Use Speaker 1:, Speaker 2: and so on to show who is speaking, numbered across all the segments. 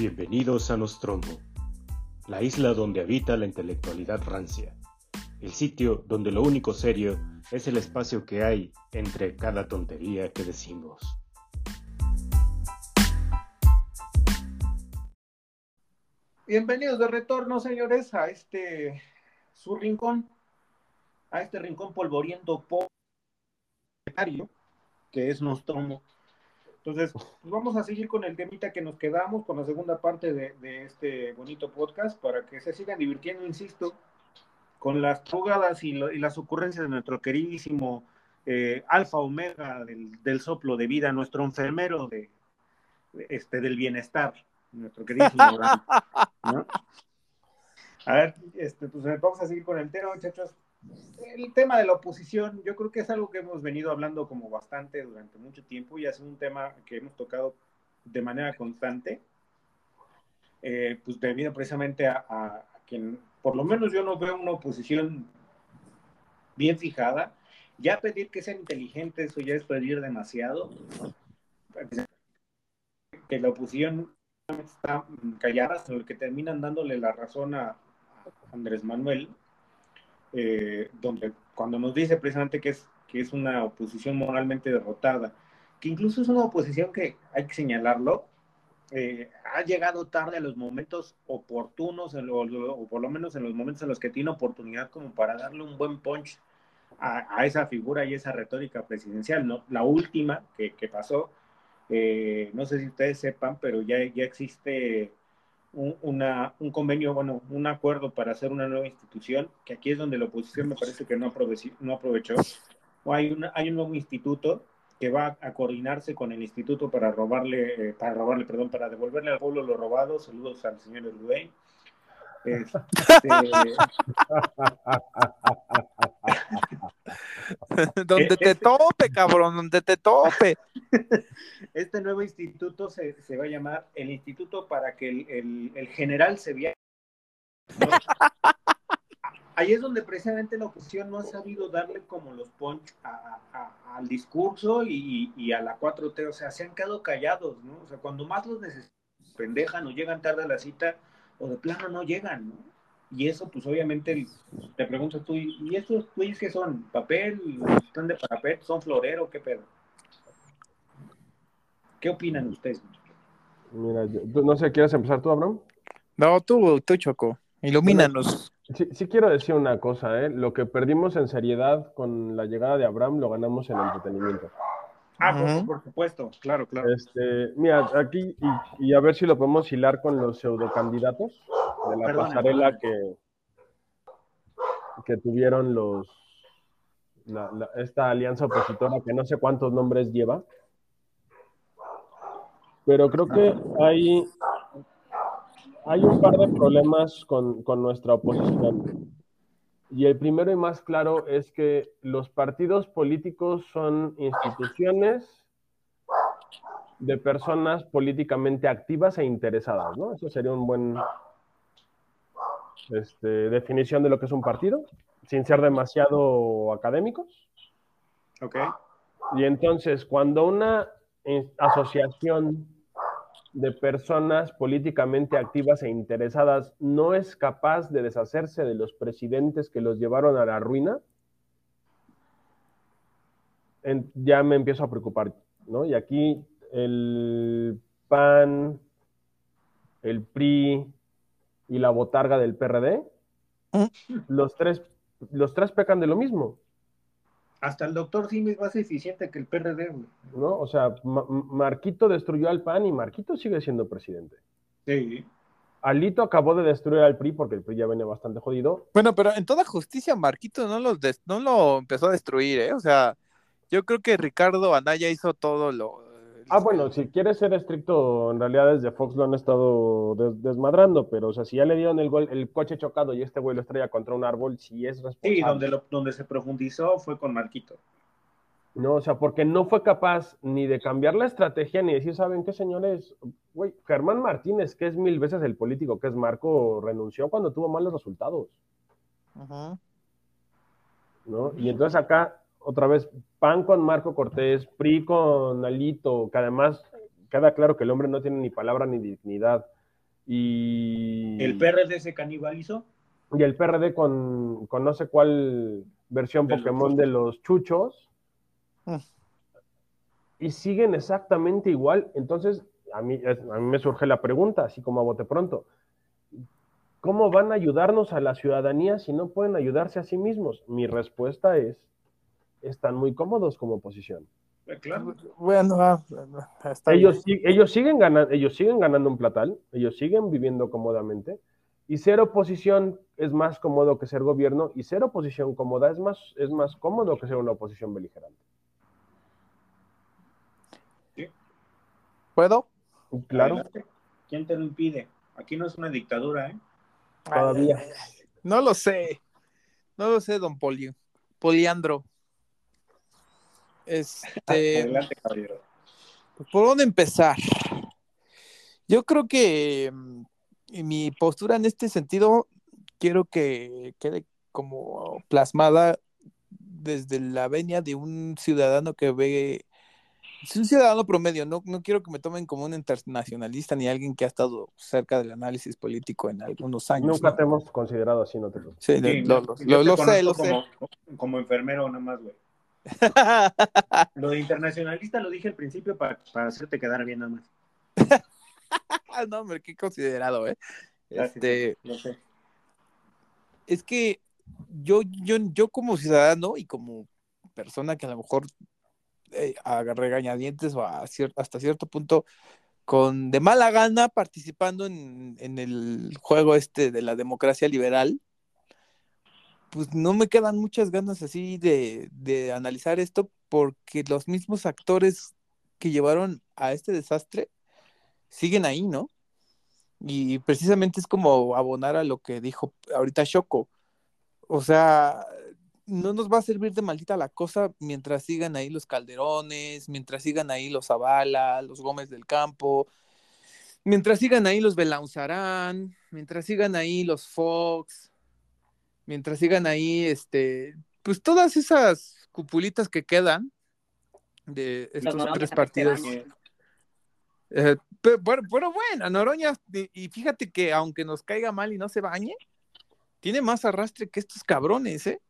Speaker 1: Bienvenidos a Nostromo, la isla donde habita la intelectualidad rancia, el sitio donde lo único serio es el espacio que hay entre cada tontería que decimos.
Speaker 2: Bienvenidos de retorno, señores, a este su rincón, a este rincón polvoriento que es Nostromo. Entonces, pues vamos a seguir con el temita que nos quedamos, con la segunda parte de, este bonito podcast, para que se sigan divirtiendo, insisto, con las jugadas y, las ocurrencias de nuestro queridísimo eh, alfa omega del, soplo de vida, nuestro enfermero de, este, del bienestar, nuestro queridísimo A ver, este, pues vamos a seguir con el tema, muchachos el tema de la oposición, yo creo que es algo que hemos venido hablando como bastante durante mucho tiempo y es un tema que hemos tocado de manera constante, eh, pues debido precisamente a, quien, por lo menos yo no veo una oposición bien fijada. Ya pedir que sean inteligentes, eso ya es pedir demasiado. Que la oposición está callada, sino que terminan dándole la razón a Andrés Manuel eh, donde cuando nos dice precisamente que es, que es una oposición moralmente derrotada, que incluso es una oposición que, hay que señalarlo, eh, ha llegado tarde a los momentos oportunos, o, por lo menos en los momentos en los que tiene oportunidad como para darle un buen punch a, esa figura y esa retórica presidencial. ¿no? La última que, pasó, eh, no sé si ustedes sepan, pero ya, ya existe un, una, un convenio, bueno, un acuerdo para hacer una nueva institución, que aquí es donde la oposición me parece que no aprovechó. No aprovechó. O hay, una, hay un nuevo instituto que va a coordinarse con el instituto para robarle, eh, para robarle, perdón, para devolverle al pueblo lo robado. Saludos al señor Ludey. Este...
Speaker 3: donde te tope, cabrón, donde te tope.
Speaker 2: Este nuevo instituto se, va a llamar el Instituto para que el, general se vea. Ahí es donde precisamente la oposición no ha sabido darle como los punch al discurso y, a la 4T, o sea, se han quedado callados, ¿no? O sea, cuando más los necesitan, pendejan o llegan tarde a la cita, o de plano no llegan, ¿no? Y eso, pues obviamente, te preguntas tú, ¿y estos tweets qué son? ¿Papel? ¿Están de papel? ¿Son florero? ¿Qué pedo? ¿Qué opinan ustedes?
Speaker 4: Mira, no sé, ¿quieres empezar tú, Abraham?
Speaker 3: No, tú, tú, Choco. Ilumínanos.
Speaker 4: sí, sí, quiero decir una cosa, ¿eh? Lo que perdimos en seriedad con la llegada de Abraham lo ganamos en entretenimiento.
Speaker 2: Ah, por, supuesto, claro, claro.
Speaker 4: Este, mira, aquí, y, a ver si lo podemos hilar con los pseudocandidatos de la pasarela que, que tuvieron los esta alianza opositora que no sé cuántos nombres lleva. Pero creo que hay, hay un par de problemas con, con nuestra oposición. Y el primero y más claro es que los partidos políticos son instituciones de personas políticamente activas e interesadas, ¿no? Eso sería un buen este, definición de lo que es un partido, sin ser demasiado académicos.
Speaker 2: Ok.
Speaker 4: Y entonces, cuando una asociación de personas políticamente activas e interesadas no es capaz de deshacerse de los presidentes que los llevaron a la ruina, ya me empiezo a preocupar, ¿no? Y aquí el PAN, el PRI y la botarga del PRD, los tres, los tres pecan de lo mismo.
Speaker 2: Hasta el doctor Simi es más eficiente que el PRD,
Speaker 4: ¿No? O sea, Marquito destruyó al PAN y Marquito sigue siendo presidente.
Speaker 2: Sí.
Speaker 4: Alito acabó de destruir al PRI porque el PRI ya venía bastante jodido.
Speaker 3: Bueno, pero en toda justicia Marquito no, los no lo empezó a destruir, ¿eh? O sea, yo creo que Ricardo Anaya hizo todo lo,
Speaker 4: Ah, bueno, si quieres ser estricto, en realidad desde Fox lo han estado desmadrando, pero o sea, si ya le dieron el, gol, el coche chocado y este güey lo estrella contra un árbol, sí es responsable.
Speaker 2: Sí, donde, donde se profundizó fue con Marquito.
Speaker 4: No, o sea, porque no fue capaz ni de cambiar la estrategia ni decir, ¿saben qué, señores? Güey, Germán Martínez, que es mil veces el político que es Marco, renunció cuando tuvo malos resultados. Ajá. ¿No? Y entonces acá otra vez, PAN con Marco Cortés, PRI con Alito, que además queda claro que el hombre no tiene ni palabra ni dignidad. y...
Speaker 2: ¿El PRD se canibalizó?
Speaker 4: Y el PRD con, con no sé cuál versión
Speaker 2: De los
Speaker 4: Pokémon de los chuchos.
Speaker 3: Mm.
Speaker 4: Y siguen exactamente igual. Entonces, a mí, a mí me surge la pregunta, así como a bote pronto. ¿Cómo van a ayudarnos a la ciudadanía si no pueden ayudarse a sí mismos? Mi respuesta es, están muy cómodos como oposición.
Speaker 2: Eh, Claro.
Speaker 3: Bueno, ah, está
Speaker 4: Ellos,
Speaker 3: bien.
Speaker 4: ellos, siguen ganando, ellos siguen ganando un platal, ellos siguen viviendo cómodamente, y ser oposición es más cómodo que ser gobierno, y ser oposición cómoda es más, es más cómodo que ser una oposición beligerante.
Speaker 3: ¿Puedo?
Speaker 4: Claro,
Speaker 2: Adelante. ¿Quién te lo impide? Aquí no es una dictadura, ¿eh?
Speaker 4: Todavía.
Speaker 3: No lo sé. No lo sé, don Poli. Poliandro. Este,
Speaker 2: Adelante, caballero.
Speaker 3: ¿por dónde empezar? Yo creo que mm, y mi postura en este sentido quiero que quede como plasmada desde la venia de un ciudadano que ve, es un ciudadano promedio, no, no quiero que me tomen como un internacionalista ni alguien que ha estado cerca del análisis político en algunos años.
Speaker 4: nunca
Speaker 3: ¿no?
Speaker 4: te hemos considerado así, no te preocupes.
Speaker 3: Sí,
Speaker 2: Sí,
Speaker 3: lo, lo- sé, lo sé.
Speaker 2: Como, como enfermero nada más, güey. Lo de internacionalista lo dije al principio para, para hacerte quedar bien nada más.
Speaker 3: No, hombre, qué considerado, ¿eh?
Speaker 2: Ah,
Speaker 3: Este,
Speaker 2: lo sé.
Speaker 3: es que yo, yo, yo como ciudadano y como persona que a lo mejor eh, a regañadientes o a cier- hasta cierto punto con de mala gana participando en, en el juego este de la democracia liberal, pues no me quedan muchas ganas así de, de analizar esto porque los mismos actores que llevaron a este desastre siguen ahí, ¿no? Y precisamente es como abonar a lo que dijo ahorita Shoko. O sea, no nos va a servir de maldita la cosa mientras sigan ahí los Calderones, mientras sigan ahí los Zavala, los Gómez del Campo, mientras sigan ahí los Belauzarán, mientras sigan ahí los Fox, mientras sigan ahí, este, pues todas esas cupulitas que quedan de estos tres partidos.
Speaker 2: bañan.
Speaker 3: Eh, pe- pero, pero bueno, Noroña, y, fíjate que aunque nos caiga mal y no se bañe, tiene más arrastre que estos cabrones, ¿eh?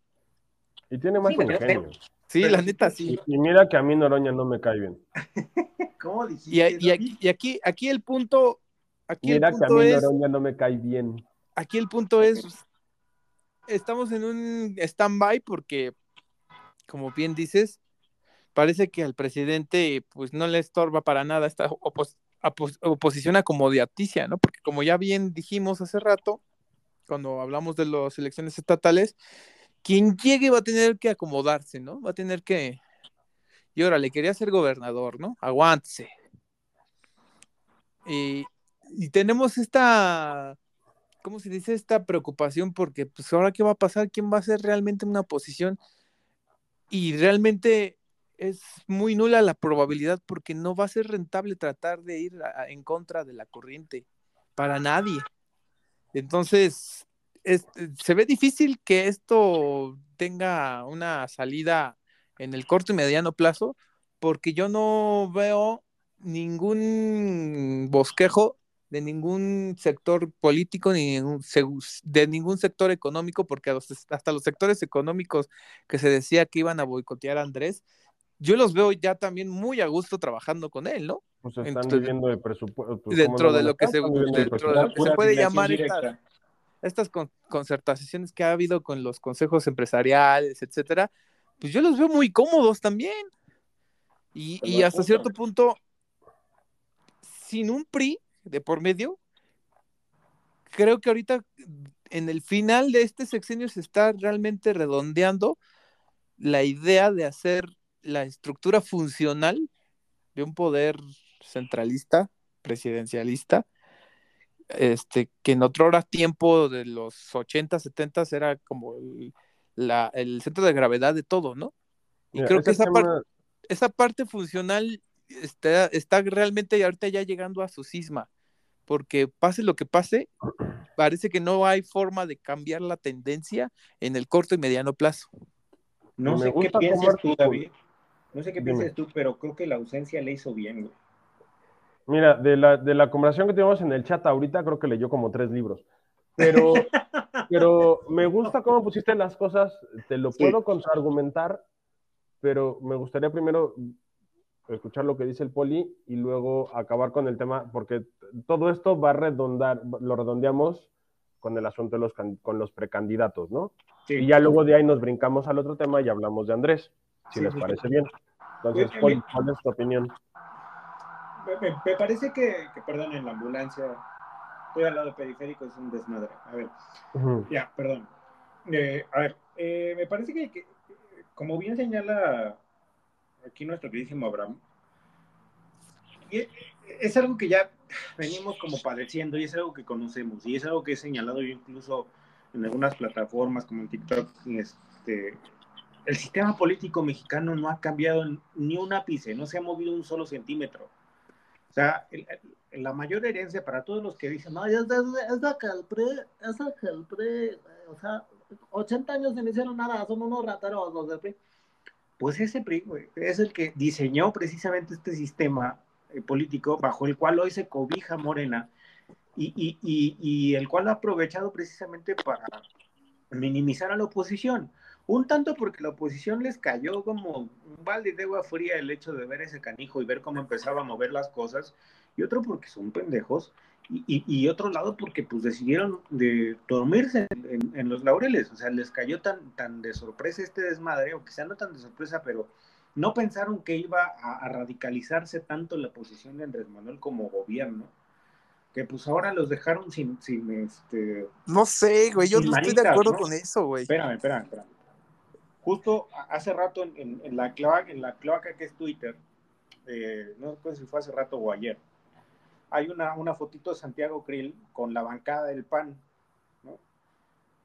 Speaker 4: Y tiene más
Speaker 2: Sí, pero-
Speaker 4: ingenio.
Speaker 3: Sí,
Speaker 2: Pero
Speaker 3: la neta
Speaker 2: pero
Speaker 3: sí.
Speaker 4: Y, y mira que a mí Noroña no me cae bien.
Speaker 2: ¿Cómo dijiste?
Speaker 3: Y, a- y
Speaker 2: David?
Speaker 3: aquí, y aquí, aquí el punto, aquí
Speaker 4: Mira
Speaker 3: el
Speaker 4: que a
Speaker 3: punto
Speaker 4: mí
Speaker 3: es,
Speaker 4: Noroña no me cae bien.
Speaker 3: aquí el punto es, estamos en un stand-by porque, como bien dices, parece que al presidente pues no le estorba para nada esta opos- opos- oposición acomodaticia, ¿no? Porque como ya bien dijimos hace rato, cuando hablamos de las elecciones estatales, quien llegue va a tener que acomodarse, ¿no? Va a tener que... Y órale, quería ser gobernador, ¿no? Aguántese. Y tenemos esta, ¿cómo se dice? Esta preocupación porque, pues, ahora qué va a pasar, quién va a ser realmente una oposición. Y realmente es muy nula la probabilidad porque no va a ser rentable tratar de ir en contra de la corriente para nadie. Entonces, es- se ve difícil que esto tenga una salida en el corto y mediano plazo porque yo no veo ningún bosquejo de ningún sector político ni de ningún sector económico, porque hasta los sectores económicos que se decía que iban a boicotear a Andrés, yo los veo ya también muy a gusto trabajando con él, ¿no?
Speaker 4: Pues están
Speaker 3: Entonces,
Speaker 4: viviendo de presupuesto. pues,
Speaker 3: dentro
Speaker 4: ¿cómo no
Speaker 3: de lo que se-
Speaker 4: de
Speaker 3: lo que puede llamar estas, estas con- concertaciones que ha habido con los consejos empresariales, etcétera, pues yo los veo muy cómodos también. Y,
Speaker 2: lo
Speaker 3: hasta cierto punto, sin un PRI de por medio, creo que ahorita en el final de este sexenio se está realmente redondeando la idea de hacer la estructura funcional de un poder centralista, presidencialista, este, que en otro hora tiempo de los 80, 70 era como el, la- el centro de gravedad de todo, ¿no? Y
Speaker 4: Mira,
Speaker 3: creo que esa, par- esa parte funcional está, está realmente ahorita ya llegando a su cisma, porque pase lo que pase, parece que no hay forma de cambiar la tendencia en el corto y mediano plazo.
Speaker 2: No
Speaker 4: Me
Speaker 2: sé qué piensas tú, David. No sé qué
Speaker 4: Dime.
Speaker 2: piensas tú, pero creo que la ausencia le hizo bien, güey.
Speaker 4: Mira, de la, de la conversación que tuvimos en el chat ahorita, creo que leyó como tres libros. Pero, pero me gusta cómo pusiste las cosas, te lo
Speaker 2: Sí.
Speaker 4: puedo contraargumentar, pero me gustaría primero escuchar lo que dice el poli y luego acabar con el tema, porque todo esto va a redondar, lo redondeamos con el asunto de los, con los precandidatos, ¿no?
Speaker 2: Sí.
Speaker 4: Y ya luego de ahí nos brincamos al otro tema y hablamos de Andrés, si
Speaker 2: Sí,
Speaker 4: les
Speaker 2: sí,
Speaker 4: parece bien. Entonces, Poli, ¿cuál es tu opinión?
Speaker 2: Me, me- me parece que, que, perdón, en la ambulancia, estoy al lado periférico, es un desmadre. A ver, ya, perdón. Eh, a ver, eh, me parece que, que, como bien señala aquí nuestro queridísimo Abraham, y- es algo que ya venimos como padeciendo y es algo que conocemos y es algo que he señalado yo incluso en algunas plataformas como en TikTok. Este, el sistema político mexicano no ha cambiado ni un ápice, no se ha movido un solo centímetro. O sea, el- el- la mayor herencia para todos los que dicen, no, es, el PRI, es de que el PRI, o sea, 80 años no hicieron nada, son unos rateros los del PRI. Pues ese es el que diseñó precisamente este sistema eh, político bajo el cual hoy se cobija Morena y, y, y, y el cual ha aprovechado precisamente para minimizar a la oposición. Un tanto porque la oposición les cayó como un balde de agua fría el hecho de ver ese canijo y ver cómo empezaba a mover las cosas, y otro porque son pendejos, y, y, otro lado porque pues decidieron de dormirse en, en, los laureles, o sea, les cayó tan, tan de sorpresa este desmadre, o quizá no tan de sorpresa, pero no pensaron que iba a, a radicalizarse tanto la posición de Andrés Manuel como gobierno, que pues ahora los dejaron sin, sin este...
Speaker 3: No sé, güey, yo no estoy de acuerdo
Speaker 2: ¿no?
Speaker 3: con eso, güey.
Speaker 2: Espérame, espérame, espérame. Justo hace rato en, en, en la, cloaca, en la cloaca que es Twitter, eh, no sé si fue hace rato o ayer, hay una, una fotito de Santiago Krill con la bancada del PAN, ¿no?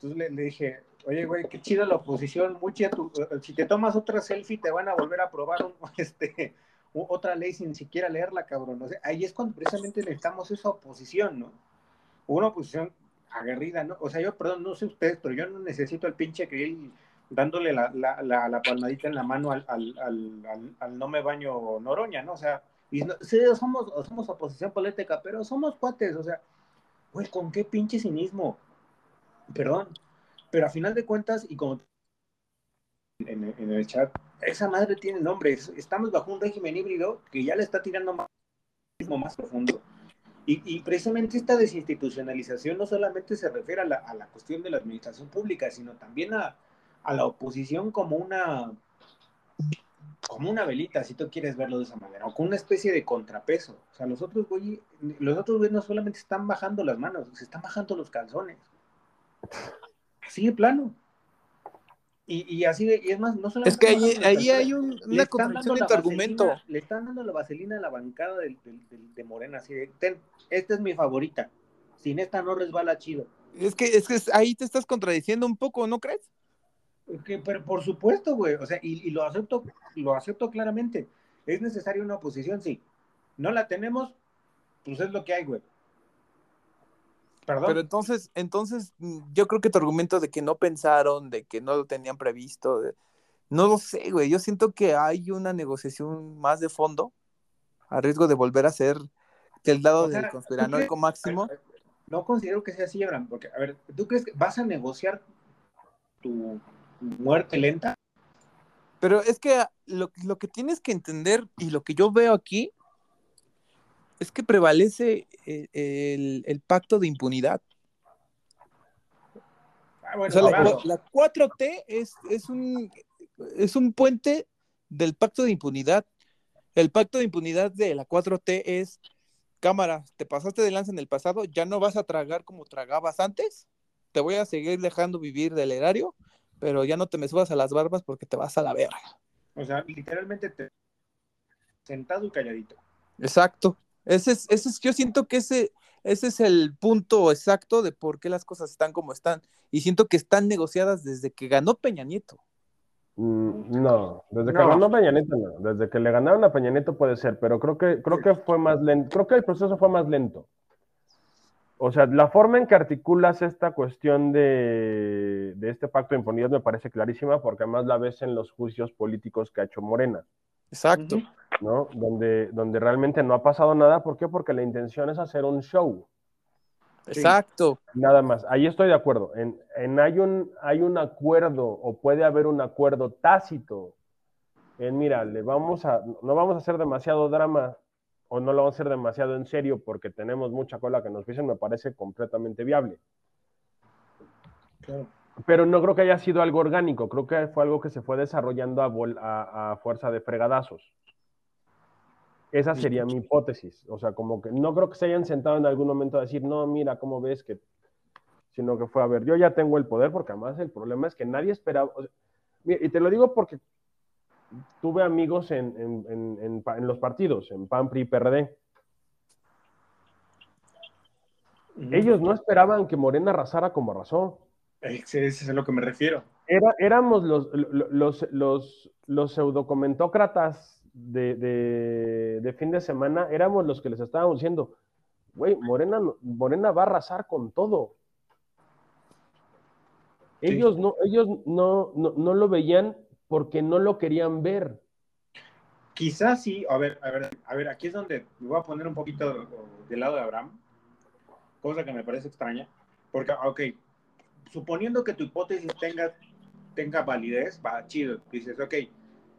Speaker 2: Entonces le, dije, oye, güey, qué chida la oposición, muy chida tu- si te tomas otra selfie te van a volver a aprobar un- este, otra ley sin siquiera leerla, cabrón. O sea, ahí es cuando precisamente necesitamos esa oposición, ¿no? Una oposición aguerrida, ¿no? O sea, yo, perdón, no sé ustedes, pero yo no necesito al pinche Krill dándole la, la, la, la palmadita en la mano al, al, al, al no me baño Noroña, ¿no? O sea, y somos, somos oposición política, pero somos cuates, o sea, güey, ¿con qué pinche cinismo? Perdón, pero a final de cuentas, y como en, el chat, esa madre tiene nombre, es- estamos bajo un régimen híbrido que ya le está tirando más, más profundo. Y, y precisamente esta desinstitucionalización no solamente se refiere a la, a la cuestión de la administración pública, sino también a, a la oposición como una como una velita, si tú quieres verlo de esa manera, o con una especie de contrapeso. O sea, los otros güey, los otros güey no solamente están bajando las manos, se están bajando los calzones. Así de plano. Y, y así de, y es más, no solamente
Speaker 3: Es que ahí, ahí hay un- una contradicción en tu argumento.
Speaker 2: Le están dando la vaselina a la bancada del- del- del- de Morena, así de, ten, esta es mi favorita. Sin esta no resbala chido.
Speaker 3: Es que, es que ahí te estás contradiciendo un poco, ¿no crees?
Speaker 2: Que, pero por supuesto, güey, o sea, y, y lo acepto, lo acepto claramente. Es necesaria una oposición, sí. No la tenemos, pues es lo que hay, güey. Perdón.
Speaker 3: Pero entonces, entonces, yo creo que tu argumento de que no pensaron, de que no lo tenían previsto, de- no lo sé, güey. Yo siento que hay una negociación más de fondo, a riesgo de volver a ser del lado
Speaker 2: O sea,
Speaker 3: del
Speaker 2: ¿tú
Speaker 3: conspiranoico máximo.
Speaker 2: No considero que sea así, Abraham, porque, a ver, ¿tú crees que vas a negociar tu muerte lenta?
Speaker 3: Pero es que lo, lo que tienes que entender y lo que yo veo aquí es que prevalece el, el- el pacto de impunidad.
Speaker 2: Ah, bueno,
Speaker 3: O sea, la, la 4T es, es, un, es un puente del pacto de impunidad. El pacto de impunidad de la 4T es, cámara, te pasaste de lanza en el pasado, ya no vas a tragar como tragabas antes, te voy a seguir dejando vivir del erario, pero ya no te me subas a las barbas porque te vas a la verga.
Speaker 2: O sea, literalmente te... sentado y calladito.
Speaker 3: Exacto. Ese es, ese es, yo siento que ese, ese es el punto exacto de por qué las cosas están como están. Y siento que están negociadas desde que ganó Peña Nieto.
Speaker 4: Mm, No, desde que
Speaker 2: No.
Speaker 4: ganó Peña Nieto no. Desde que le ganaron a Peña Nieto puede ser, pero creo que, creo que fue más lento. Creo que el proceso fue más lento. O sea, la forma en que articulas esta cuestión de, de este pacto de impunidad me parece clarísima porque además la ves en los juicios políticos que ha hecho Morena.
Speaker 3: Exacto.
Speaker 4: ¿no? Donde, donde realmente no ha pasado nada. ¿Por qué? Porque la intención es hacer un show.
Speaker 3: Exacto.
Speaker 4: Nada más. Ahí estoy de acuerdo. En, en hay, un, hay un acuerdo o puede haber un acuerdo tácito en, mira, le vamos a, no vamos a hacer demasiado drama o no lo vamos a hacer demasiado en serio porque tenemos mucha cola que nos pisen, me parece completamente viable.
Speaker 2: Claro.
Speaker 4: Pero no creo que haya sido algo orgánico, creo que fue algo que se fue desarrollando a, a- a fuerza de fregadazos. Esa sería mi hipótesis. O sea, como que no creo que se hayan sentado en algún momento a decir, no, mira, ¿cómo ves que? Sino que fue, a ver, yo ya tengo el poder, porque además el problema es que nadie esperaba. o sea, mira, y te lo digo porque tuve amigos en, en- en- en los partidos, en PAN, PRI y PRD. Ellos no esperaban que Morena arrasara como arrasó.
Speaker 2: Ese, ese es a lo que me refiero.
Speaker 4: Era, éramos los, los, los, los pseudocomentócratas de, de, de fin de semana, éramos los que les estábamos diciendo, güey, Morena, Morena va a arrasar con todo.
Speaker 2: Sí.
Speaker 4: Ellos, no, ellos no, no, no lo veían porque no lo querían ver.
Speaker 2: Quizás sí, a ver, a ver, a ver, aquí es donde me voy a poner un poquito del lado de Abraham, cosa que me parece extraña, porque, ok, suponiendo que tu hipótesis tenga, tenga validez, va chido, dices, ok,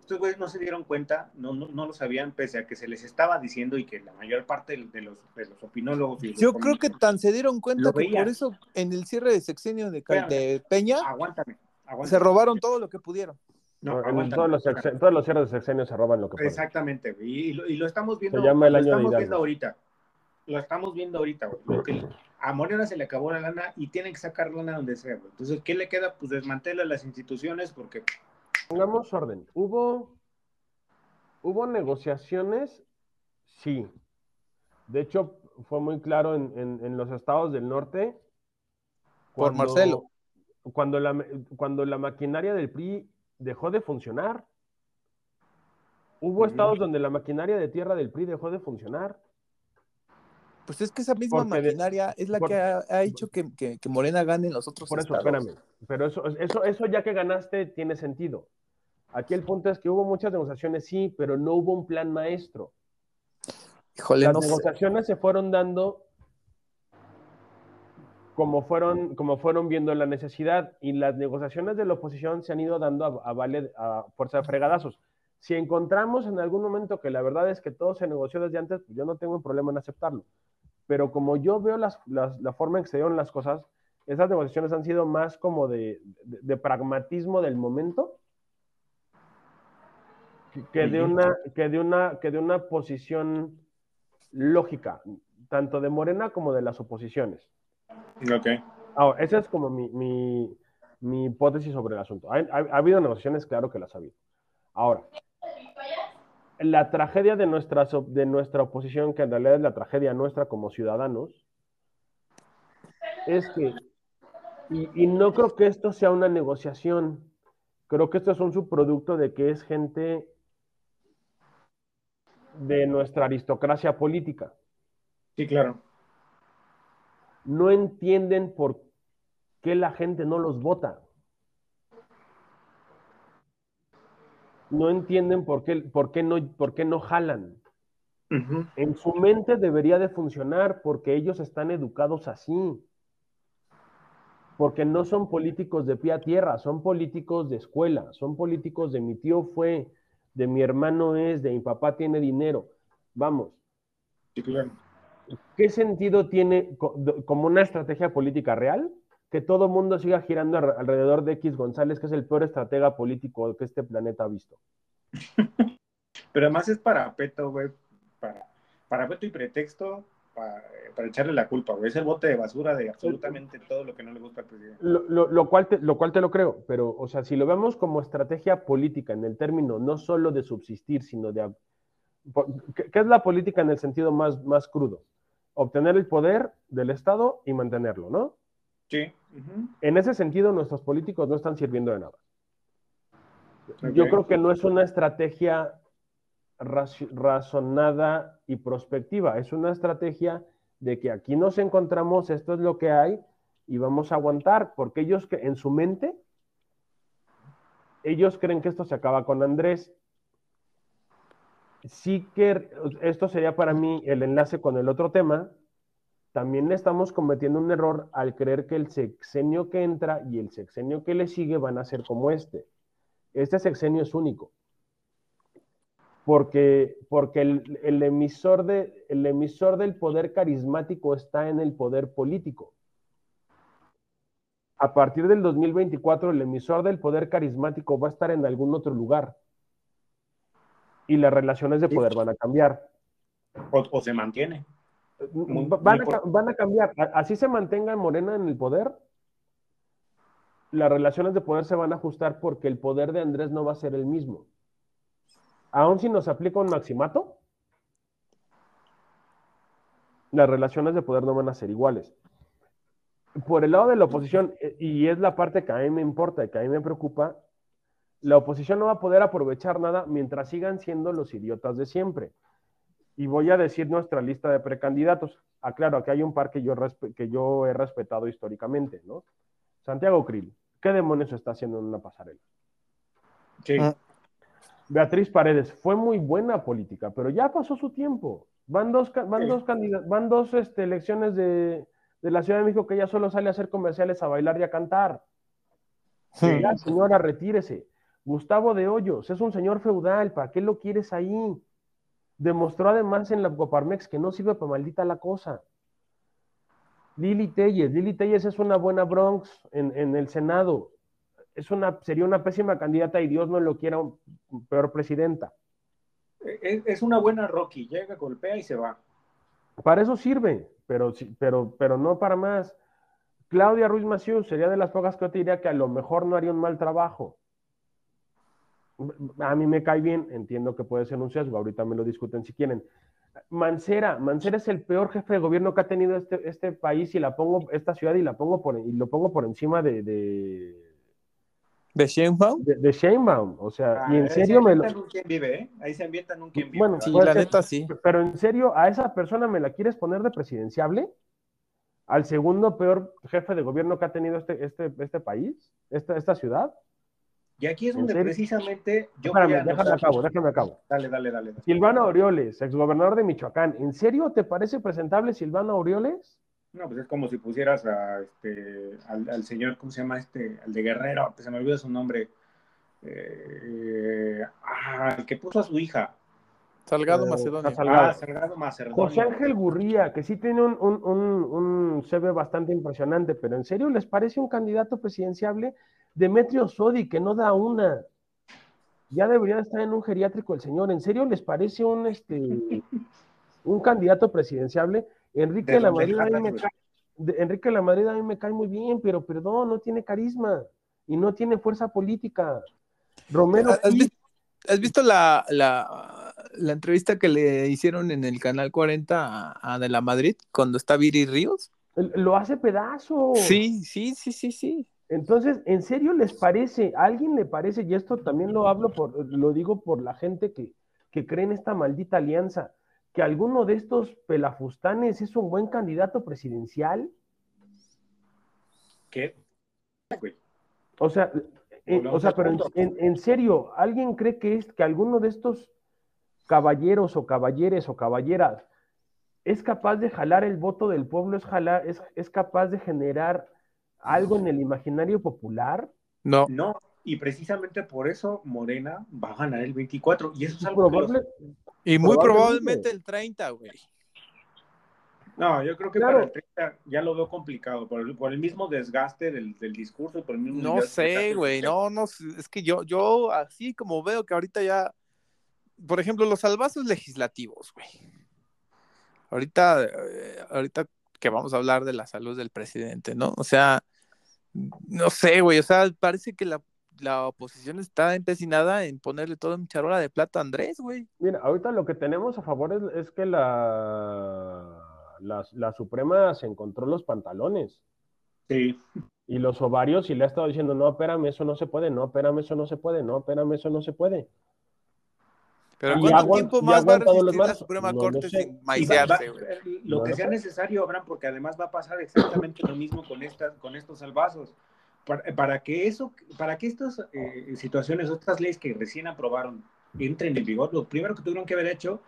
Speaker 2: estos güeyes no se dieron cuenta, no, no, no lo sabían, pese a que se les estaba diciendo y que la mayor parte de los, de los opinólogos... y los
Speaker 3: Yo creo que tan se dieron cuenta que
Speaker 2: veían.
Speaker 3: por eso en el cierre de sexenio de, Cal- de Peña
Speaker 2: Aguántame, aguántame.
Speaker 3: se robaron todo lo que pudieron.
Speaker 2: No,
Speaker 4: en
Speaker 2: aguántame.
Speaker 4: todos, los sexe- todos los cierres de sexenio se roban lo que pueden.
Speaker 2: Exactamente, y, lo, y lo estamos viendo,
Speaker 4: llama el
Speaker 2: lo
Speaker 4: año
Speaker 2: estamos viendo ahorita. Lo estamos viendo ahorita, güey. A Morena se le acabó la lana y tienen que sacar lana donde sea, güey. Entonces, ¿qué le queda? Pues desmantela las instituciones porque
Speaker 4: Pongamos orden. ¿Hubo, hubo negociaciones? Sí. De hecho, fue muy claro en, en- en los estados del norte.
Speaker 3: Por Marcelo.
Speaker 4: Cuando la, cuando la maquinaria del PRI dejó de funcionar. Hubo estados donde la maquinaria de tierra del PRI dejó de funcionar.
Speaker 3: Pues es que esa misma
Speaker 4: Porque de-
Speaker 3: maquinaria es la
Speaker 4: por-
Speaker 3: que ha, ha hecho que, que- que Morena gane en los otros
Speaker 4: Por eso,
Speaker 3: estados.
Speaker 4: espérame. Pero eso, eso, eso ya que ganaste tiene sentido. Aquí el punto es que hubo muchas negociaciones, sí, pero no hubo un plan maestro.
Speaker 3: Híjole,
Speaker 4: Las
Speaker 3: no sé.
Speaker 4: negociaciones se fueron dando como fueron, como fueron viendo la necesidad y las negociaciones de la oposición se han ido dando a, a vale a fuerza de fregadazos. Si encontramos en algún momento que la verdad es que todo se negoció desde antes, pues yo no tengo un problema en aceptarlo. Pero como yo veo las, las- la forma en que se dieron las cosas, esas negociaciones han sido más como de, de- de pragmatismo del momento que- de, una, que, de una, que de una posición lógica, tanto de Morena como de las oposiciones.
Speaker 2: Ok.
Speaker 4: Ahora, esa es como mi, mi- mi hipótesis sobre el asunto. Ha, ha- ha habido negociaciones, claro que las ha habido. Ahora, la tragedia de nuestra, de nuestra oposición, que en realidad es la tragedia nuestra como ciudadanos, es que, y, y no creo que esto sea una negociación, creo que esto es un subproducto de que es gente de nuestra aristocracia política.
Speaker 2: Sí, claro.
Speaker 4: No entienden por qué la gente no los vota. No entienden por qué, por qué, no, por qué no jalan. En su mente debería de funcionar porque ellos están educados así. Porque no son políticos de pie a tierra, son políticos de escuela, son políticos de mi tío fue, de mi hermano es, de mi papá tiene dinero. Vamos,
Speaker 2: Sí, claro.
Speaker 4: ¿Qué sentido tiene como una estrategia política real que todo mundo siga girando alrededor de X González, que es el peor estratega político que este planeta ha visto?
Speaker 2: Pero además es parapeto, güey. Para, parapeto y pretexto para, para echarle la culpa, güey. Es el bote de basura de absolutamente todo lo que no le gusta al presidente.
Speaker 4: Lo, lo- lo cual te, lo cual te lo creo, pero, o sea, si lo vemos como estrategia política en el término no solo de subsistir, sino de... ab- po- ¿Qué, qué es la política en el sentido más, más crudo? Obtener el poder del Estado y mantenerlo, ¿no?
Speaker 2: Sí.
Speaker 4: En ese sentido, nuestros políticos no están sirviendo de nada. Yo creo que no es una estrategia razonada y prospectiva, es una estrategia de que aquí nos encontramos, esto es lo que hay y vamos a aguantar, porque ellos que en su mente, ellos creen que esto se acaba con Andrés. Sí que esto sería para mí el enlace con el otro tema. También estamos cometiendo un error al creer que el sexenio que entra y el sexenio que le sigue van a ser como este. Este sexenio es único. Porque, porque el emisor de, el emisor del poder carismático está en el poder político. A partir del 2024, el emisor del poder carismático va a estar en algún otro lugar y las relaciones de poder van a cambiar.
Speaker 2: O, se mantiene.
Speaker 4: van, a, van, a, cambiar. Así se mantenga Morena en el poder, las relaciones de poder se van a ajustar porque el poder de Andrés no va a ser el mismo. Aún si nos aplica un maximato, las relaciones de poder no van a ser iguales. Por el lado de la oposición, eh, y es la parte que a mí me importa y que a mí me preocupa, la oposición no va a poder aprovechar nada mientras sigan siendo los idiotas de siempre. Y voy a decir nuestra lista de precandidatos. Aclaro, aquí hay un par que yo, que yo he respetado históricamente, ¿no? Santiago Krill, ¿qué demonios está haciendo en una pasarela?
Speaker 2: Sí. Ah.
Speaker 4: Beatriz Paredes, fue muy buena política, pero ya pasó su tiempo. Van dos, van dos, van dos este, elecciones de, de la Ciudad de México que ella solo sale a hacer comerciales, a bailar y a cantar. Sí. Ya, señora, retírese. Gustavo de Hoyos, es un señor feudal, ¿para qué lo quieres ahí? Demostró además en la Coparmex que no sirve para maldita la cosa. Lili Telles, Lili Telles es una buena Bronx en, el Senado. Es una, sería una pésima candidata y Dios no lo quiera peor presidenta.
Speaker 2: Es, una buena Rocky, llega, golpea y se va.
Speaker 4: Para eso sirve, pero, pero, pero no para más. Claudia Ruiz Maciú sería de las pocas que yo te diría que a lo mejor no haría un mal trabajo a mí me cae bien, entiendo que puede ser un sesgo, ahorita me lo discuten si quieren. Mancera, Mancera es el peor jefe de gobierno que ha tenido este, este país y la pongo, esta ciudad y la pongo por, y lo pongo por encima de... ¿De,
Speaker 3: ¿De Sheinbaum?
Speaker 4: De, de Sheinbaum, o sea, y en serio me lo...
Speaker 2: vive, ¿eh? Ahí se ambientan un quien vive.
Speaker 4: Bueno,
Speaker 3: sí, la neta sí.
Speaker 4: Pero en serio, ¿a esa persona me la quieres poner de presidenciable? ¿Al segundo peor jefe de gobierno que ha tenido este, este, este país? ¿Esta, esta ciudad?
Speaker 2: Y aquí es donde precisamente
Speaker 4: yo Espérame, déjame acabo, déjame acabo.
Speaker 2: Dale, dale, dale,
Speaker 4: Silvano Aureoles, exgobernador de Michoacán. ¿En serio te parece presentable Silvano Aureoles?
Speaker 2: No, pues es como si pusieras a este, al, señor, ¿cómo se llama este? Al de Guerrero, que se me olvida su nombre. Eh, ah, el que puso a su hija.
Speaker 3: Salgado eh, Macedonio.
Speaker 2: Ah, Salgado Macedonio.
Speaker 4: José Ángel Gurría, que sí tiene un, un, un, un CV bastante impresionante, pero ¿en serio les parece un candidato presidenciable? Demetrio Sodi, que no da una. Ya debería estar en un geriátrico el señor. ¿En serio les parece un este un candidato presidenciable? Enrique La Madrid a mí me cae, Enrique La Madrid a mí me cae muy bien, pero perdón, no tiene carisma y no tiene fuerza política. Romero.
Speaker 3: ¿Has, visto, la, la, entrevista que le hicieron en el canal 40 a, De La Madrid cuando está Viri Ríos?
Speaker 4: Lo hace pedazo.
Speaker 3: Sí, sí, sí, sí, sí.
Speaker 4: Entonces, ¿en serio les parece, a alguien le parece, y esto también lo hablo por, lo digo por la gente que, que cree en esta maldita alianza, que alguno de estos pelafustanes es un buen candidato presidencial?
Speaker 2: ¿Qué?
Speaker 4: O sea, eh, o sea, pero en, en, serio, ¿alguien cree que es que alguno de estos caballeros o caballeres o caballeras es capaz de jalar el voto del pueblo, es, jalar, es, es capaz de generar algo en el imaginario popular?
Speaker 3: No.
Speaker 2: No, y precisamente por eso Morena va a ganar el 24. Y eso es algo
Speaker 3: Y muy probablemente el 30, güey.
Speaker 2: No, yo creo que para el 30 ya lo veo complicado, por el, por el mismo desgaste del, discurso. Por el mismo
Speaker 3: no sé, güey, no, no, es que yo, yo así como veo que ahorita ya, por ejemplo, los salvazos legislativos, güey. Ahorita, eh, ahorita que vamos a hablar de la salud del presidente, ¿no? O sea, no sé, güey, o sea, parece que la, oposición está empecinada en ponerle todo en charola de plata a Andrés, güey.
Speaker 4: Mira, ahorita lo que tenemos a favor es, que la, la, Suprema se encontró los pantalones.
Speaker 2: Sí.
Speaker 4: Y los ovarios y le ha estado diciendo, no, espérame, eso no se puede, no, espérame, eso no se puede, no, espérame, eso no se puede.
Speaker 3: Pero ¿cuánto tiempo más va a resistir la Suprema Corte sin maicearse,
Speaker 2: Lo que sea necesario, Abraham, porque además va a pasar exactamente lo mismo con, estas, con estos salvazos. Para, que eso, para que estas eh, situaciones, estas leyes que recién aprobaron entren en vigor, lo primero que tuvieron que haber hecho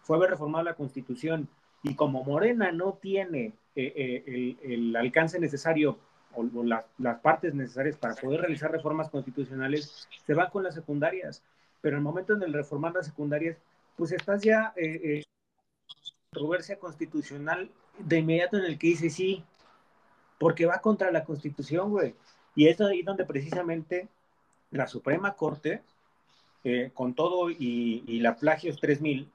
Speaker 2: fue haber reformado la Constitución. Y como Morena no tiene eh, eh, el, el, alcance necesario o, o las, las, partes necesarias para poder realizar reformas constitucionales, se va con las secundarias. Pero el momento en el reformar las secundarias, pues estás ya eh, eh, controversia constitucional de inmediato en el que dice sí, porque va contra la constitución, güey. Y es ahí donde precisamente la Suprema Corte, eh, con todo y, y, la Plagios 3000,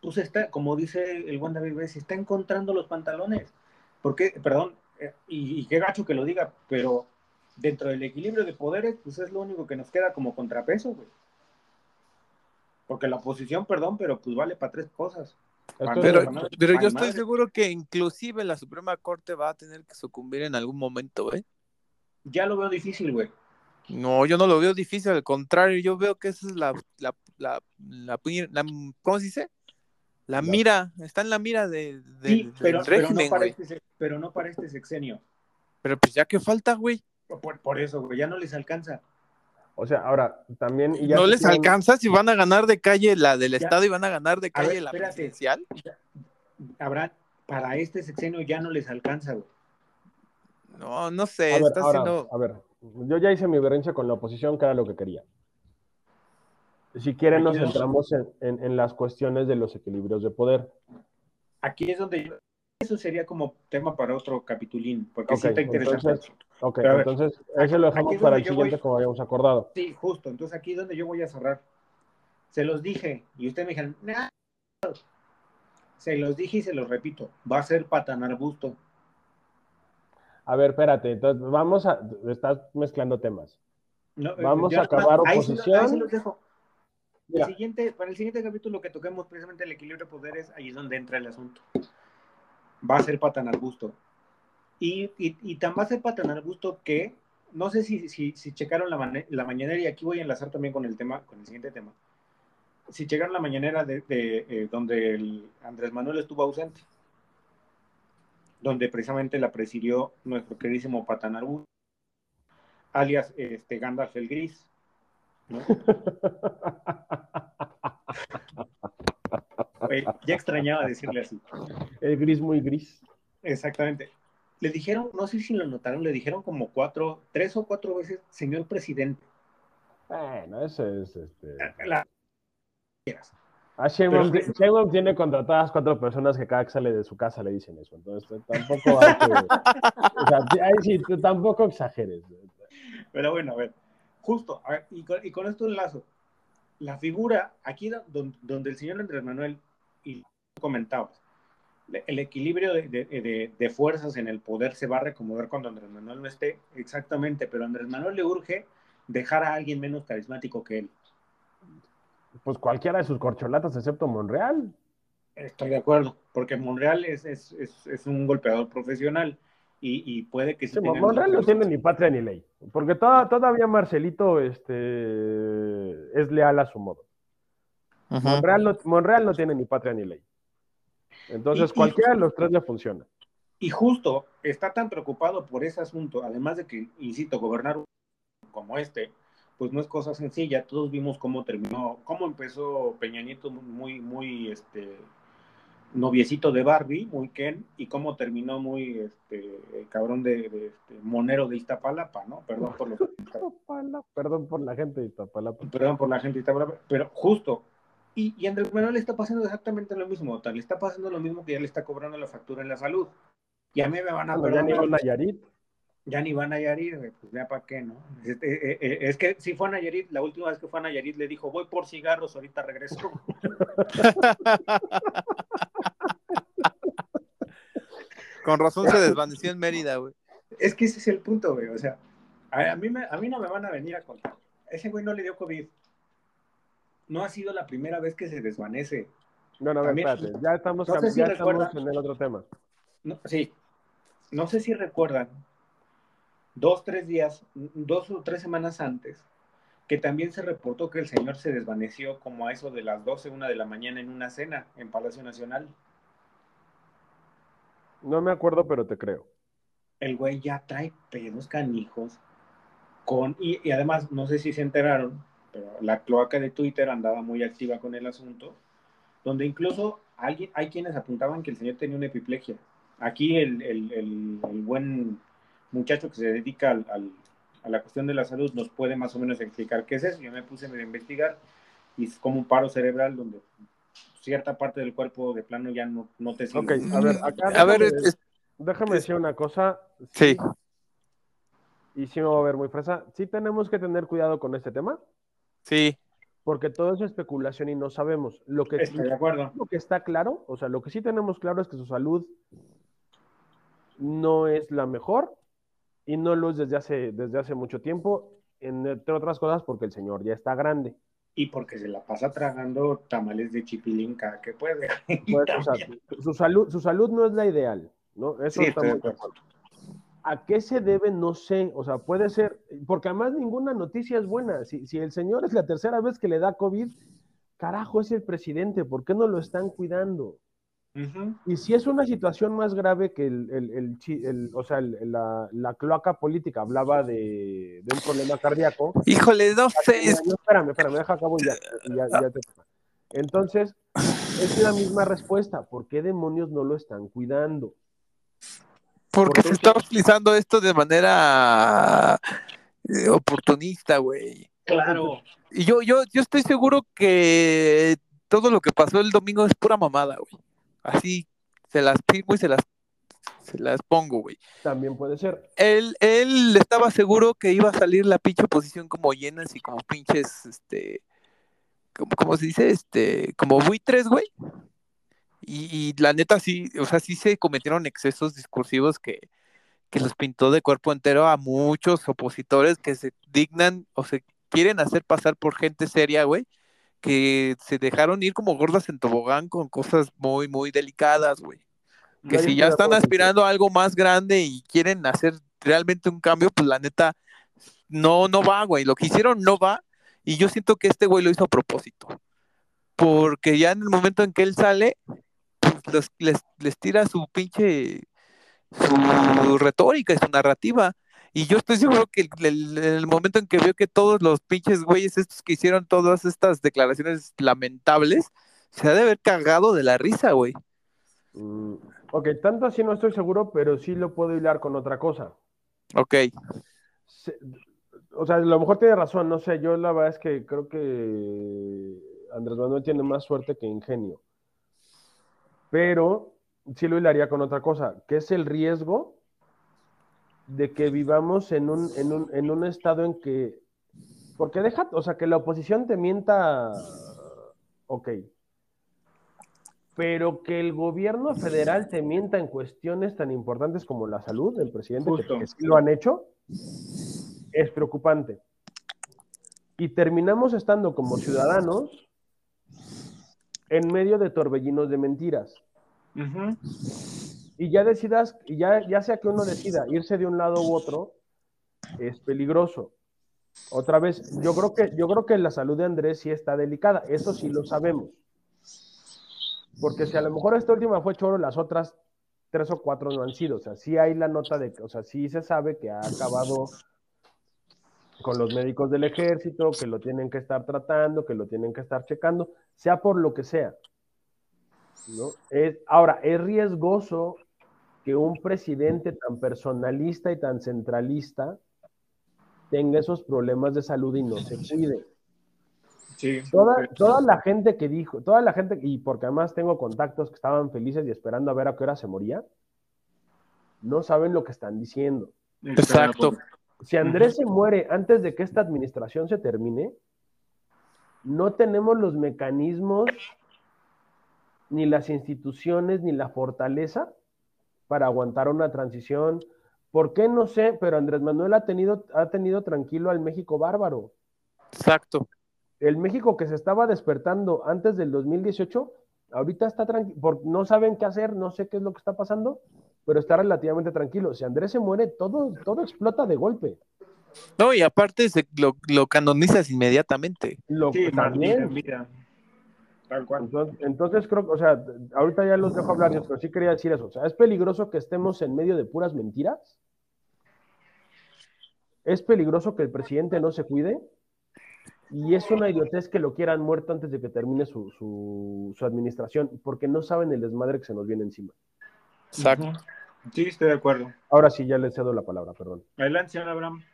Speaker 2: pues está, como dice el buen David está encontrando los pantalones. Porque, perdón, eh, y, y, qué gacho que lo diga, pero dentro del equilibrio de poderes, pues es lo único que nos queda como contrapeso, güey. Porque la oposición, perdón, pero pues vale para tres cosas.
Speaker 3: Pero, pero yo estoy seguro que inclusive la Suprema Corte va a tener que sucumbir en algún momento, güey.
Speaker 2: Ya lo veo difícil, güey.
Speaker 3: No, yo no lo veo difícil, al contrario, yo veo que esa es la, la, la, la, la ¿cómo se dice? La mira, está en la mira de, de
Speaker 2: sí, pero,
Speaker 3: del régimen,
Speaker 2: pero, no para este, pero no para este sexenio.
Speaker 3: Pero pues ya que falta, güey.
Speaker 2: Por, por, eso, güey, ya no les alcanza.
Speaker 4: O sea, ahora también. Y ya
Speaker 3: no les tienen... alcanza si van a ganar de calle la del ya. Estado y van a ganar de calle
Speaker 2: ver,
Speaker 3: la
Speaker 2: espérate.
Speaker 3: presidencial.
Speaker 2: Habrá, para este sexenio ya no les alcanza, güey.
Speaker 3: No, no sé.
Speaker 4: A ver,
Speaker 3: está
Speaker 4: ahora,
Speaker 3: haciendo...
Speaker 4: a ver, yo ya hice mi berrinche con la oposición, que era lo que quería. Si quieren, nos centramos en, en, en, las cuestiones de los equilibrios de poder.
Speaker 2: Aquí es donde yo, eso sería como tema para otro capitulín, porque okay, sí está interesante.
Speaker 4: Entonces, ok, ver, entonces ese lo dejamos para el siguiente voy, como habíamos acordado.
Speaker 2: Sí, justo. Entonces aquí es donde yo voy a cerrar. Se los dije y ustedes me dijeron, nah. se los dije y se los repito, va a ser patan arbusto.
Speaker 4: A ver, espérate, entonces vamos a, estás mezclando temas.
Speaker 2: No,
Speaker 4: vamos a acabar oposición.
Speaker 2: Se, ahí se los dejo. El siguiente, para el siguiente capítulo que toquemos precisamente el equilibrio de poderes, ahí es donde entra el asunto. Va a ser patan arbusto. Y, y, y, tan va a ser patan arbusto que, no sé si, si, si checaron la, la, mañanera, y aquí voy a enlazar también con el tema, con el siguiente tema. Si checaron la mañanera de, de eh, donde Andrés Manuel estuvo ausente, donde precisamente la presidió nuestro queridísimo patan arbusto, alias este, Gandalf el Gris, ¿no? Oye, ya extrañaba decirle así.
Speaker 4: El gris muy gris.
Speaker 2: Exactamente. Le dijeron, no sé si lo notaron, le dijeron como cuatro, tres o cuatro veces, señor presidente.
Speaker 4: Bueno, eso es este.
Speaker 2: La...
Speaker 4: Ah, Sheinbaum, Sheinbaum tiene contratadas cuatro personas que cada que sale de su casa le dicen eso. Entonces tampoco hay que. o sea, ahí sí, tú tampoco exageres.
Speaker 2: Pero bueno, a ver, justo, a ver, y, con, y con esto enlazo. La figura, aquí donde, donde el señor Andrés Manuel, y comentabas, el equilibrio de, de, de, de, fuerzas en el poder se va a recomodar cuando Andrés Manuel no esté, exactamente, pero a Andrés Manuel le urge dejar a alguien menos carismático que él.
Speaker 4: Pues cualquiera de sus corcholatas, excepto Monreal.
Speaker 2: Estoy de acuerdo, porque Monreal es, es, es, es un golpeador profesional y, y puede que...
Speaker 4: Sí, Monreal no tiene ni patria ni ley, porque toda, todavía Marcelito este, es leal a su modo. Uh -huh. Monreal, no, Monreal no tiene ni patria ni ley. Entonces, y, cualquiera y, de los tres le funciona.
Speaker 2: Y justo está tan preocupado por ese asunto, además de que, insisto, gobernar como este, pues no es cosa sencilla. Todos vimos cómo terminó, cómo empezó Peña Nieto muy, muy, este, noviecito de Barbie, muy Ken, y cómo terminó muy, este, cabrón de, de este, monero de Iztapalapa, ¿no? Perdón por los...
Speaker 4: Perdón por la gente de Iztapalapa.
Speaker 2: Perdón por la gente de Iztapalapa, pero justo y, y Andrés Manuel le está pasando exactamente lo mismo, tal, le está pasando lo mismo que ya le está cobrando la factura en la salud. Y a mí me van a
Speaker 4: bueno, ya ni van a Nayarit.
Speaker 2: Ya ni van a Nayarit, pues ya para qué, ¿no? Es, es, es, que si fue a Nayarit, la última vez que fue a Nayarit le dijo, voy por cigarros, ahorita regreso.
Speaker 3: Con razón se desvaneció en Mérida, güey.
Speaker 2: Es que ese es el punto, güey. O sea, a, a, mí me, a mí no me van a venir a contar. Ese güey no le dio COVID no ha sido la primera vez que se desvanece.
Speaker 4: No, no, También, espérate, ya estamos, no sé si ya estamos en el otro tema.
Speaker 2: No, sí, no sé si recuerdan, dos, tres días, dos o tres semanas antes, que también se reportó que el señor se desvaneció como a eso de las 12, una de la mañana en una cena en Palacio Nacional.
Speaker 4: No me acuerdo, pero te creo.
Speaker 2: El güey ya trae pedos canijos con, y, y además, no sé si se enteraron, pero la cloaca de Twitter andaba muy activa con el asunto, donde incluso alguien, hay quienes apuntaban que el señor tenía una epiplegia. Aquí el, el, el, buen muchacho que se dedica al, a la cuestión de la salud nos puede más o menos explicar qué es eso. Yo me puse a investigar y es como un paro cerebral donde cierta parte del cuerpo de plano ya no, no te
Speaker 4: sirve. Ok, a ver, acá a ver, déjame decir una cosa.
Speaker 3: Sí.
Speaker 4: Y si me va a ver muy fresa. Sí tenemos que tener cuidado con este tema.
Speaker 3: Sí.
Speaker 4: Porque todo es especulación y no sabemos. Lo que,
Speaker 2: Estoy de acuerdo.
Speaker 4: Lo que está claro, o sea, lo que sí tenemos claro es que su salud no es la mejor y no lo es desde hace, desde hace mucho tiempo, entre otras cosas porque el señor ya está grande.
Speaker 2: Y porque se la pasa tragando tamales de chipilín cada que puede.
Speaker 4: Pues, su, salud, su salud no es la ideal, ¿no? Eso está muy ¿A qué se debe? No sé. O sea, puede ser, porque además ninguna noticia es buena. Si, si el señor es la tercera vez que le da COVID, carajo, es el presidente, ¿por qué no lo están cuidando? Y si es una situación más grave que el, el, el, o sea, la, la, cloaca política hablaba de, de, un problema cardíaco.
Speaker 3: Híjole, no sé.
Speaker 4: espérame, espérame, deja acabo ya, ya, ya te... Entonces, es la misma respuesta. ¿Por qué demonios no lo están cuidando?
Speaker 3: Porque se está utilizando esto de manera eh, oportunista, güey.
Speaker 2: Claro.
Speaker 3: Y yo, yo, yo estoy seguro que todo lo que pasó el domingo es pura mamada, güey. Así se las firmo y se las, se las pongo, güey.
Speaker 4: También puede ser.
Speaker 3: Él, él estaba seguro que iba a salir la pinche posición como llenas y como pinches, este, como, como se dice, este, como buitres, güey. Y, la neta sí, o sea, sí se cometieron excesos discursivos que, que los pintó de cuerpo entero a muchos opositores que se dignan o se quieren hacer pasar por gente seria, güey que se dejaron ir como gordas en tobogán con cosas muy, muy delicadas, güey. Que si ya están aspirando a algo más grande y quieren hacer realmente un cambio, pues la neta, no, no va, güey. Lo que hicieron no va. Y yo siento que este güey lo hizo a propósito. Porque ya en el momento en que él sale, les, les tira su pinche, su retórica y su narrativa. Y yo estoy seguro que el, el, momento en que veo que todos los pinches güeyes estos que hicieron todas estas declaraciones lamentables, se ha de haber cagado de la risa, güey.
Speaker 4: Mm, ok, tanto así no estoy seguro, pero sí lo puedo hilar con otra cosa.
Speaker 3: Ok.
Speaker 4: o sea, a lo mejor tiene razón, no sé, yo la verdad es que creo que Andrés Manuel tiene más suerte que ingenio. Pero sí lo hilaría con otra cosa, que es el riesgo de que vivamos en un, en un, en un estado en que, porque deja, o sea, que la oposición te mienta, ok, pero que el gobierno federal te mienta en cuestiones tan importantes como la salud del presidente, que, sí lo han hecho, es preocupante. Y terminamos estando como ciudadanos en medio de torbellinos de mentiras y ya decidas, y ya, ya sea que uno decida irse de un lado u otro, es peligroso. Otra vez, yo creo que, yo creo que la salud de Andrés sí está delicada, eso sí lo sabemos. Porque si a lo mejor esta última fue choro, las otras tres o cuatro no han sido. O sea, sí hay la nota de, o sea, sí se sabe que ha acabado con los médicos del ejército, que lo tienen que estar tratando, que lo tienen que estar checando, sea por lo que sea. ¿no? Es, ahora, es riesgoso que un presidente tan personalista y tan centralista tenga esos problemas de salud y no se cuide.
Speaker 2: Sí,
Speaker 4: toda, toda la gente que dijo, toda la gente, y porque además tengo contactos que estaban felices y esperando a ver a qué hora se moría, no saben lo que están diciendo.
Speaker 3: Exacto.
Speaker 4: Si Andrés se muere antes de que esta administración se termine, no tenemos los mecanismos ni las instituciones, ni la fortaleza para aguantar una transición. ¿Por qué? No sé, pero Andrés Manuel ha tenido, ha tenido tranquilo al México bárbaro.
Speaker 3: Exacto.
Speaker 4: El México que se estaba despertando antes del 2018, ahorita está tranquilo, no saben qué hacer, no sé qué es lo que está pasando, pero está relativamente tranquilo. Si Andrés se muere, todo, todo explota de golpe.
Speaker 3: No, y aparte se, lo, lo canonizas inmediatamente.
Speaker 4: Lo que también. Entonces, creo que, o sea, ahorita ya los dejo hablar, pero sí quería decir eso. O sea, ¿es peligroso que estemos en medio de puras mentiras? ¿Es peligroso que el presidente no se cuide? Y es una idiotez que lo quieran muerto antes de que termine su, su, su administración, porque no saben el desmadre que se nos viene encima.
Speaker 3: Exacto.
Speaker 2: Sí, estoy de acuerdo.
Speaker 4: Ahora sí, ya le cedo la palabra, perdón.
Speaker 2: Adelante, señor Abraham.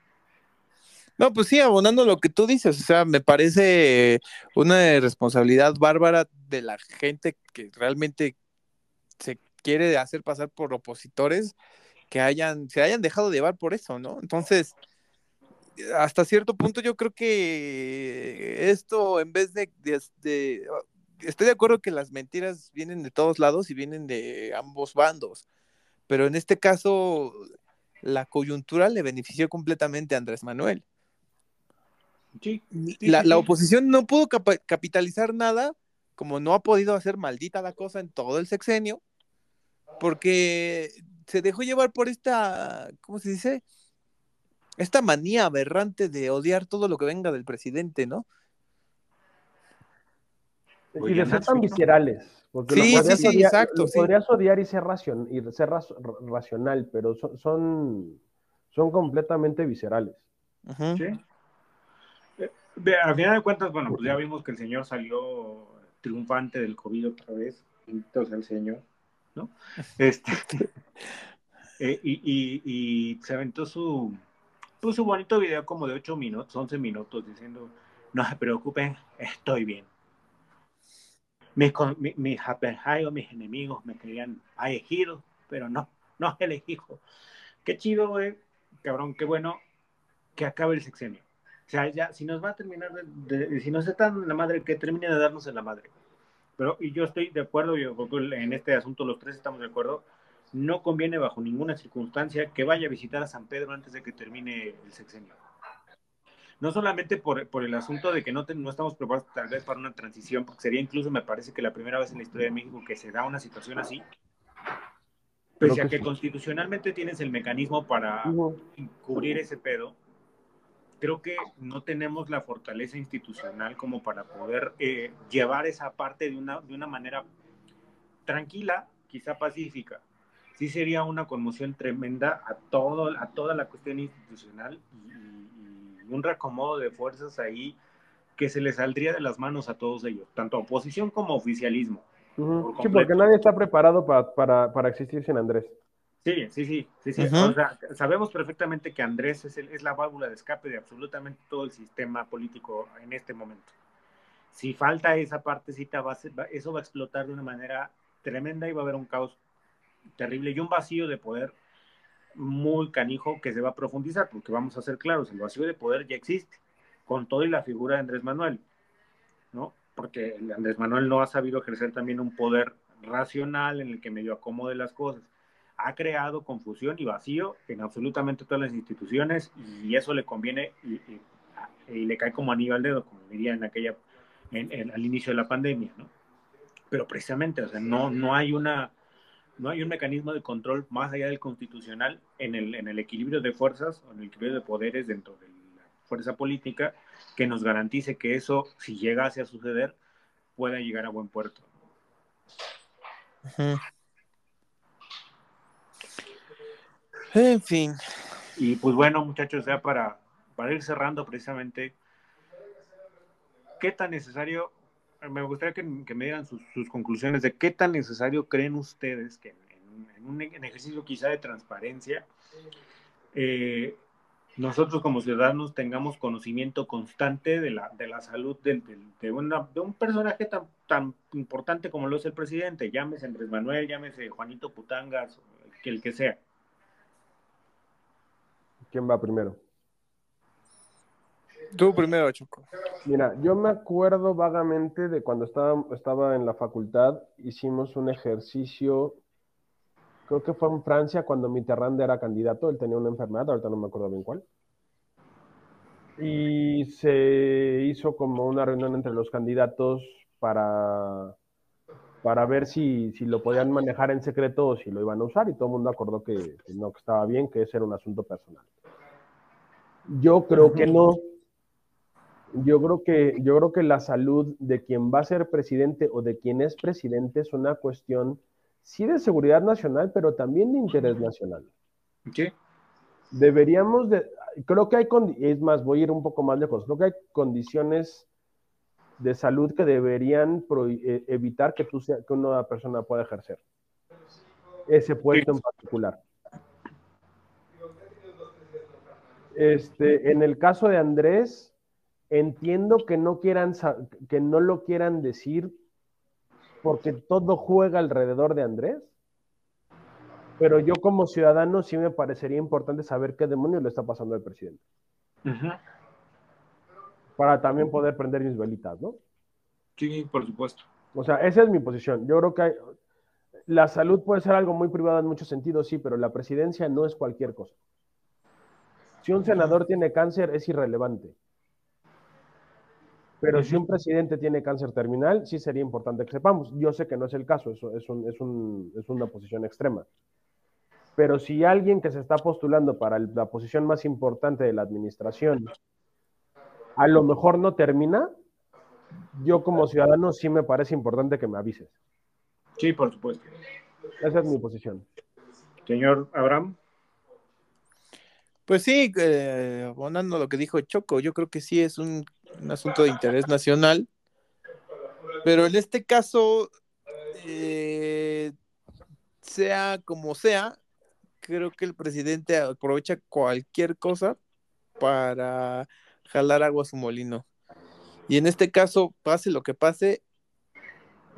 Speaker 3: No, pues sí, abonando lo que tú dices, o sea, me parece una responsabilidad bárbara de la gente que realmente se quiere hacer pasar por opositores que hayan, se hayan dejado llevar por eso, ¿no? Entonces, hasta cierto punto yo creo que esto, en vez de, de, de estoy de acuerdo que las mentiras vienen de todos lados y vienen de ambos bandos, pero en este caso la coyuntura le benefició completamente a Andrés Manuel.
Speaker 2: Sí, sí,
Speaker 3: la,
Speaker 2: sí,
Speaker 3: la
Speaker 2: sí.
Speaker 3: oposición no pudo capitalizar nada, como no ha podido hacer maldita la cosa en todo el sexenio, porque se dejó llevar por esta, ¿cómo se dice? Esta manía aberrante de odiar todo lo que venga del presidente, ¿no?
Speaker 2: Oye,
Speaker 4: y de ser tan viscerales. Porque
Speaker 3: Sí,
Speaker 4: lo podrías
Speaker 3: sí, sí,
Speaker 4: odiar,
Speaker 3: exacto,
Speaker 4: lo
Speaker 3: sí.
Speaker 4: podrías odiar y ser, racion- y ser ras- racional, pero son, son, son completamente viscerales.
Speaker 3: Ujú.
Speaker 2: Sí. Eh, Al final de cuentas, bueno, pues ya vimos que el señor salió triunfante del COVID otra vez. Bendito sea el señor, ¿no? Este, eh, y, y, y se aventó su, pues, su bonito video como de 8 minutos, 11 minutos, diciendo, no se preocupen, estoy bien. Mis, mis apenjayos, mis enemigos me querían elegido, pero no, no elegido. Qué chido, güey, cabrón, qué bueno que acabe el sexenio. O sea, ya, si nos va a terminar, de, de- si nos está dando en la madre, que termine de darnos en la madre. Pero, y yo estoy de acuerdo, yo en este asunto los tres estamos de acuerdo, no conviene bajo ninguna circunstancia que vaya a visitar a San Pedro antes de que termine el sexenio. No solamente por, por el asunto de que no, te- no estamos preparados tal vez para una transición, porque sería incluso, me parece que la primera vez en la historia de México que se da una situación así, pese a
Speaker 4: que
Speaker 2: constitucionalmente tienes el mecanismo para cubrir ese pedo, creo que no tenemos la fortaleza institucional como para poder eh, llevar esa parte de una, de una manera tranquila, quizá pacífica. Sí sería una conmoción tremenda a, todo, a toda la cuestión institucional y un reacomodo de fuerzas ahí que se les saldría de las manos a todos ellos, tanto oposición como oficialismo. Por
Speaker 4: Sí, porque nadie está preparado para, para, para existir sin Andrés.
Speaker 2: Sí, sí, sí, sí, sí.
Speaker 3: Ujú.
Speaker 2: O sea, sabemos perfectamente que Andrés es, el- es la válvula de escape de absolutamente todo el sistema político en este momento. Si falta esa partecita, va a ser- va- eso va a explotar de una manera tremenda y va a haber un caos terrible y un vacío de poder muy canijo que se va a profundizar, porque vamos a ser claros, el vacío de poder ya existe, con todo y la figura de Andrés Manuel, ¿no? Porque Andrés Manuel no ha sabido ejercer también un poder racional en el que medio acomode las cosas ha creado confusión y vacío en absolutamente todas las instituciones y eso le conviene y, le cae como anillo al dedo, como diría en aquella, al inicio de la pandemia, ¿no? Pero precisamente, o sea, no, no hay una, no hay un mecanismo de control más allá del constitucional en el, en el equilibrio de fuerzas o en el equilibrio de poderes dentro de la fuerza política que nos garantice que eso, si llegase a suceder, pueda llegar a buen puerto.
Speaker 3: En fin,
Speaker 2: Y pues bueno, muchachos, ya para, para ir cerrando precisamente, ¿qué tan necesario, me gustaría que, me dieran sus, conclusiones de qué tan necesario creen ustedes que en, en- un ejercicio quizá de transparencia, eh, nosotros como ciudadanos tengamos conocimiento constante de la, de la salud del- del- de, una- de un personaje tan, tan importante como lo es el presidente, llámese Andrés Manuel, llámese Juanito Putangas, que el que sea.
Speaker 4: ¿Quién va primero?
Speaker 3: Tú primero, Choco.
Speaker 4: Mira, yo me acuerdo vagamente de cuando estaba, estaba en la facultad, hicimos un ejercicio, creo que fue en Francia cuando Mitterrand era candidato, él tenía una enfermedad, ahorita no me acuerdo bien cuál. Y se hizo como una reunión entre los candidatos para, para ver si, si lo podían manejar en secreto o si lo iban a usar, y todo el mundo acordó que, que no, que estaba bien, que ese era un asunto personal. Yo creo que no. Yo creo que, yo creo que la salud de quien va a ser presidente o de quien es presidente es una cuestión, sí, de seguridad nacional, pero también de interés nacional.
Speaker 2: ¿Sí?
Speaker 4: deberíamos de, creo que hay, es más, voy a ir un poco más lejos, creo que hay condiciones de salud que deberían eh, evitar que, tú sea, que una persona pueda ejercer ese puesto en particular. Este, en el caso de Andrés, entiendo que no quieran que no lo quieran decir porque todo juega alrededor de Andrés. Pero yo como ciudadano sí me parecería importante saber qué demonios le está pasando al presidente. Para también poder prender mis velitas, ¿no?
Speaker 2: Sí, por supuesto.
Speaker 4: O sea, esa es mi posición. Yo creo que la salud puede ser algo muy privado en muchos sentidos, sí, pero la presidencia no es cualquier cosa. Si un senador tiene cáncer, es irrelevante. Pero si un presidente tiene cáncer terminal, sí sería importante que sepamos. Yo sé que no es el caso, eso es, es, una posición extrema. Pero si alguien que se está postulando para la posición más importante de la administración a lo mejor no termina, yo como ciudadano sí me parece importante que me avises.
Speaker 2: Sí, por supuesto.
Speaker 4: Esa es mi posición.
Speaker 2: Señor Abraham.
Speaker 3: Pues sí, eh, abonando lo que dijo Choco, yo creo que sí es un un asunto de interés nacional, pero en este caso, eh, sea como sea, creo que el presidente aprovecha cualquier cosa para jalar agua a su molino. Y en este caso, pase lo que pase,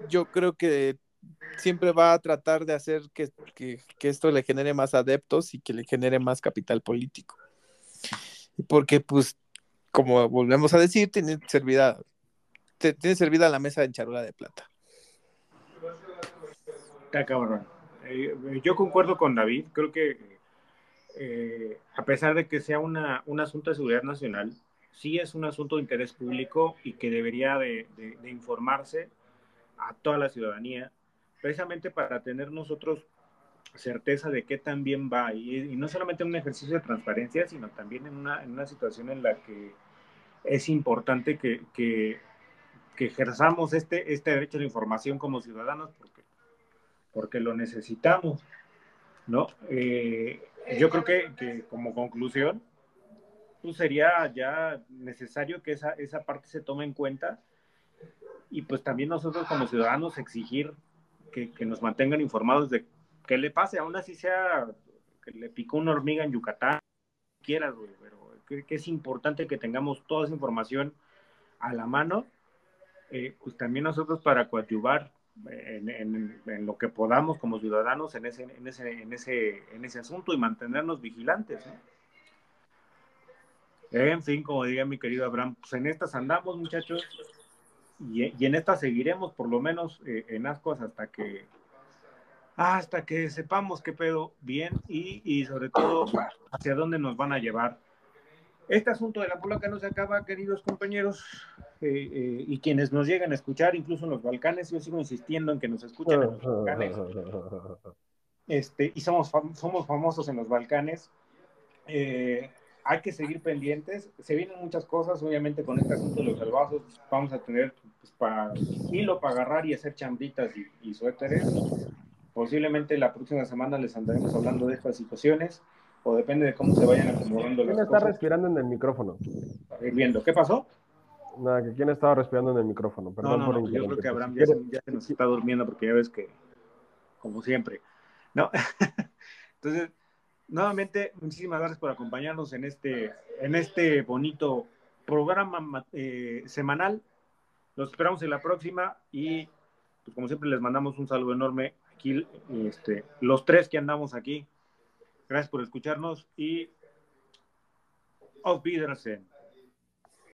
Speaker 3: yo creo que siempre va a tratar de hacer que, que esto le genere más adeptos y que le genere más capital político. Porque pues como volvemos a decir, tiene servida, tiene servida la mesa en charola de plata.
Speaker 2: Eh, yo concuerdo con David, creo que eh, a pesar de que sea una, un asunto de seguridad nacional, sí es un asunto de interés público y que debería de, informarse a toda la ciudadanía, precisamente para tener nosotros certeza de qué también va, y, no solamente en un ejercicio de transparencia, sino también en una, en una situación en la que es importante que, que, ejerzamos este, este derecho a la información como ciudadanos, porque, porque lo necesitamos, ¿no? Eh, yo creo que, que, como conclusión, pues sería ya necesario que esa, esa parte se tome en cuenta y pues también nosotros como ciudadanos exigir que, que nos mantengan informados de que le pase, aún así sea que le picó una hormiga en Yucatán, quieras, güey, pero que, es importante que tengamos toda esa información a la mano, eh, pues también nosotros para coadyuvar en, lo que podamos como ciudadanos en ese, en ese, en ese, en ese asunto y mantenernos vigilantes. En fin, como diría mi querido Abraham, pues en estas andamos, muchachos, y, en estas seguiremos por lo menos eh, en Ascos hasta que hasta que sepamos qué pedo bien y, sobre todo hacia dónde nos van a llevar. Este asunto de la polaca no se acaba, queridos compañeros, eh, eh, y quienes nos llegan a escuchar, incluso en los Balcanes, yo sigo insistiendo en que nos escuchen en los Balcanes. Este, y somos, somos famosos en los Balcanes. Eh, hay que seguir pendientes. Se vienen muchas cosas, obviamente, con este asunto de los salvazos. Vamos a tener pues, para hilo para agarrar y hacer chambritas y, y suéteres. Posiblemente la próxima semana les andaremos hablando de estas situaciones o depende de cómo se vayan acomodando
Speaker 4: ¿Quién está respirando en el micrófono?
Speaker 2: viendo. ¿Qué pasó?
Speaker 4: Nada, que quién estaba respirando en el micrófono. Perdón
Speaker 2: por Yo creo que Abraham ya se, nos está durmiendo porque ya ves que, como siempre, ¿no? Entonces, nuevamente, muchísimas gracias por acompañarnos en este, en este bonito programa eh, semanal. Los esperamos en la próxima y, pues, como siempre, les mandamos un saludo enorme este, los tres que andamos aquí. Gracias por escucharnos y auf Wiedersehen.